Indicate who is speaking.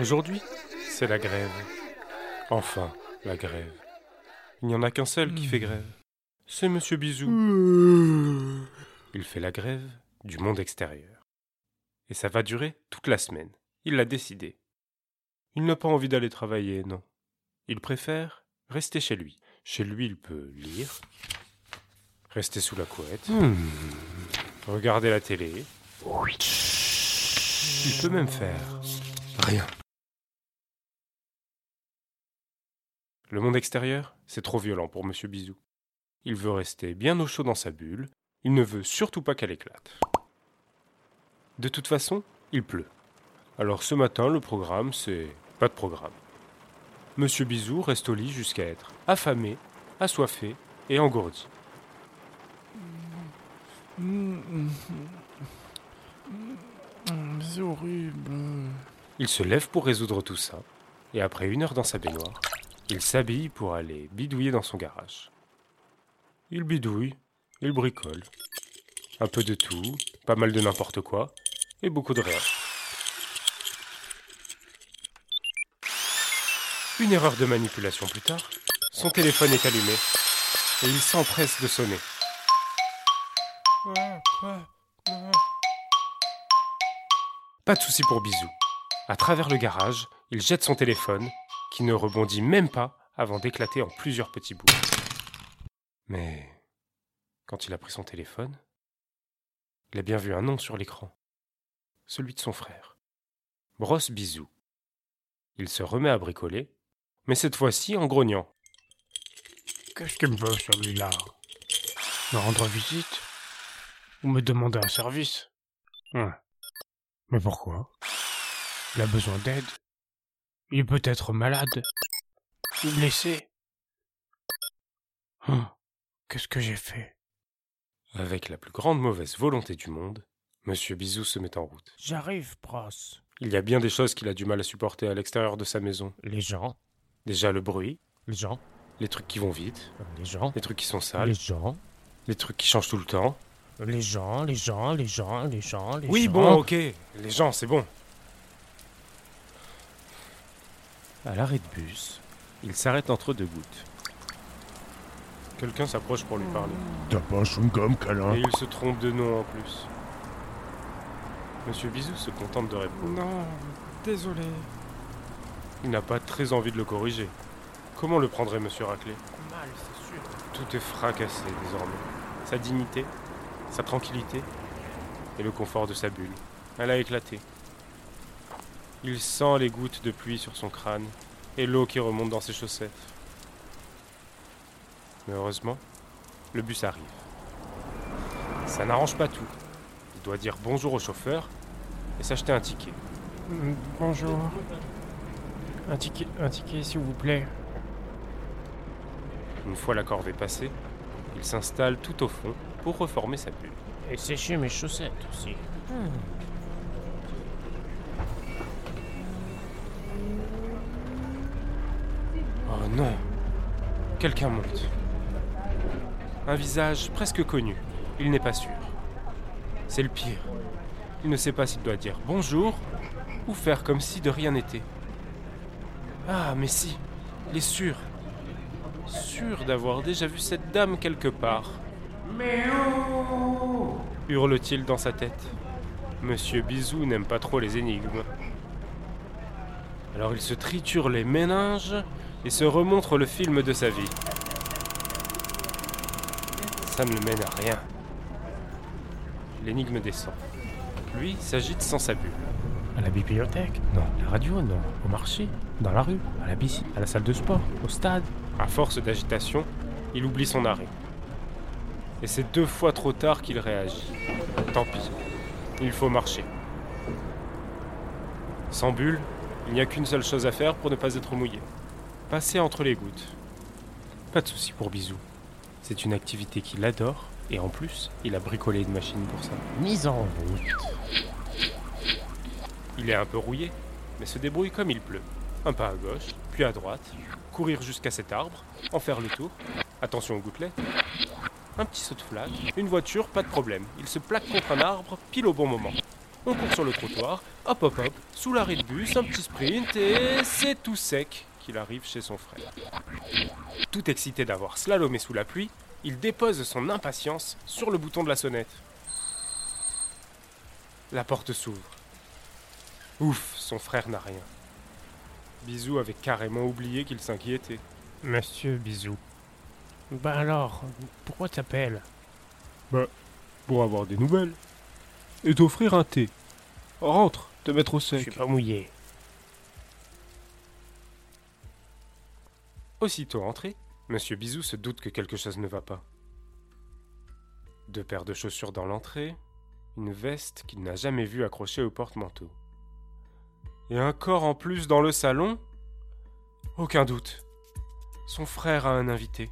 Speaker 1: Aujourd'hui, c'est la grève. Enfin, la grève. Il n'y en a qu'un seul qui fait grève. C'est Monsieur Bisou. Il fait la grève du monde extérieur. Et ça va durer toute la semaine. Il l'a décidé. Il n'a pas envie d'aller travailler, non. Il préfère rester chez lui. Chez lui, il peut lire, rester sous la couette, regarder la télé. Il peut même faire rien. Le monde extérieur, c'est trop violent pour Monsieur Bisou. Il veut rester bien au chaud dans sa bulle. Il ne veut surtout pas qu'elle éclate. De toute façon, il pleut. Alors ce matin, le programme, c'est pas de programme. Monsieur Bisou reste au lit jusqu'à être affamé, assoiffé et engourdi.
Speaker 2: C'est horrible.
Speaker 1: Il se lève pour résoudre tout ça, et après une heure dans sa baignoire, il s'habille pour aller bidouiller dans son garage. Il bidouille, il bricole. Un peu de tout, pas mal de n'importe quoi, et beaucoup de rien. Une erreur de manipulation plus tard, son téléphone est allumé, et il s'empresse de sonner. Pas de souci pour Bisou. À travers le garage, il jette son téléphone, qui ne rebondit même pas avant d'éclater en plusieurs petits bouts. Mais quand il a pris son téléphone, il a bien vu un nom sur l'écran. Celui de son frère. Brosse Bisou. Il se remet à bricoler, mais cette fois-ci en grognant.
Speaker 2: Qu'est-ce qu'il me veut, celui-là? Me rendre visite? Ou me demander un service? Hein. Mais pourquoi? Il a besoin d'aide? Il est peut-être malade Ou blessé Hein. Qu'est-ce que j'ai fait?
Speaker 1: Avec la plus grande mauvaise volonté du monde, Monsieur Bisou se met en route.
Speaker 2: J'arrive, Bros.
Speaker 1: Il y a bien des choses qu'il a du mal à supporter à l'extérieur de sa maison.
Speaker 2: Les gens,
Speaker 1: Déjà le bruit,
Speaker 2: les gens,
Speaker 1: les trucs qui vont vite,
Speaker 2: les gens,
Speaker 1: les trucs qui sont sales,
Speaker 2: les gens,
Speaker 1: les trucs qui changent tout le temps.
Speaker 2: les gens, les gens, les gens, les gens, les
Speaker 1: Oui,
Speaker 2: gens.
Speaker 1: bon, ok. Les gens, c'est bon. À l'arrêt de bus, il s'arrête entre deux gouttes. Quelqu'un s'approche pour lui parler.
Speaker 2: T'as pas son gomme, câlin
Speaker 1: Et il se trompe de nom en plus. Monsieur Bisou se contente de répondre.
Speaker 3: Non, désolé.
Speaker 1: Il n'a pas très envie de le corriger. Comment le prendrait Monsieur Raclé
Speaker 2: Mal, c'est sûr.
Speaker 1: Tout est fracassé désormais. Sa dignité, sa tranquillité et le confort de sa bulle. Elle a éclaté. Il sent les gouttes de pluie sur son crâne et l'eau qui remonte dans ses chaussettes. Mais heureusement, le bus arrive. Ça n'arrange pas tout. Il doit dire bonjour au chauffeur et s'acheter un ticket.
Speaker 3: Mm, Bonjour. Un ticket, un ticket s'il vous plaît.
Speaker 1: Une fois la corvée passée, il s'installe tout au fond pour reformer sa bulle.
Speaker 2: Et sécher mes chaussettes aussi.
Speaker 1: Oh non Quelqu'un monte. Un visage presque connu. Il n'est pas sûr. C'est le pire. Il ne sait pas s'il doit dire bonjour ou faire comme si de rien n'était. Ah, mais si, il est sûr. Sûr d'avoir déjà vu cette dame quelque part. Hurle-t-il dans sa tête. Monsieur Bisou n'aime pas trop les énigmes. Alors il se triture les méninges et se remontre le film de sa vie. Ça ne le mène à rien. L'énigme descend. Lui s'agite sans sa bulle.
Speaker 2: À la bibliothèque? Non. À la radio? Non. Au marché? Dans la rue? À la bici? À la salle de sport? Au stade?
Speaker 1: À force d'agitation, il oublie son arrêt. Et c'est deux fois trop tard qu'il réagit. Tant pis. Il faut marcher. Sans bulle, il n'y a qu'une seule chose à faire pour ne pas être mouillé. Passer entre les gouttes. Pas de souci pour Bisou. C'est une activité qu'il adore, et en plus, il a bricolé une machine pour ça.
Speaker 2: Mise en route.
Speaker 1: Il est un peu rouillé, mais se débrouille comme il pleut. Un pas à gauche, puis à droite, courir jusqu'à cet arbre, en faire le tour. Attention aux gouttelettes. Un petit saut de flaque, une voiture, pas de problème. Il se plaque contre un arbre, pile au bon moment. On court sur le trottoir, hop hop hop, sous l'arrêt de bus, un petit sprint et c'est tout sec qu'il arrive chez son frère. Tout excité d'avoir slalomé sous la pluie, il dépose son impatience sur le bouton de la sonnette. La porte s'ouvre. Ouf, son frère n'a rien. Bisou avait carrément oublié qu'il s'inquiétait.
Speaker 3: Monsieur Bisou. Bah alors, pourquoi t'appelles?
Speaker 2: Pour avoir des nouvelles. Et t'offrir un thé. Rentre, te mettre au
Speaker 3: Je suis
Speaker 2: sec.
Speaker 3: pas mouillé.
Speaker 1: Aussitôt entré, Monsieur Bisou se doute que quelque chose ne va pas. Deux paires de chaussures dans l'entrée, une veste qu'il n'a jamais vue accrochée au porte-manteau. Et un corps en plus dans le salon? Aucun doute. Son frère a un invité.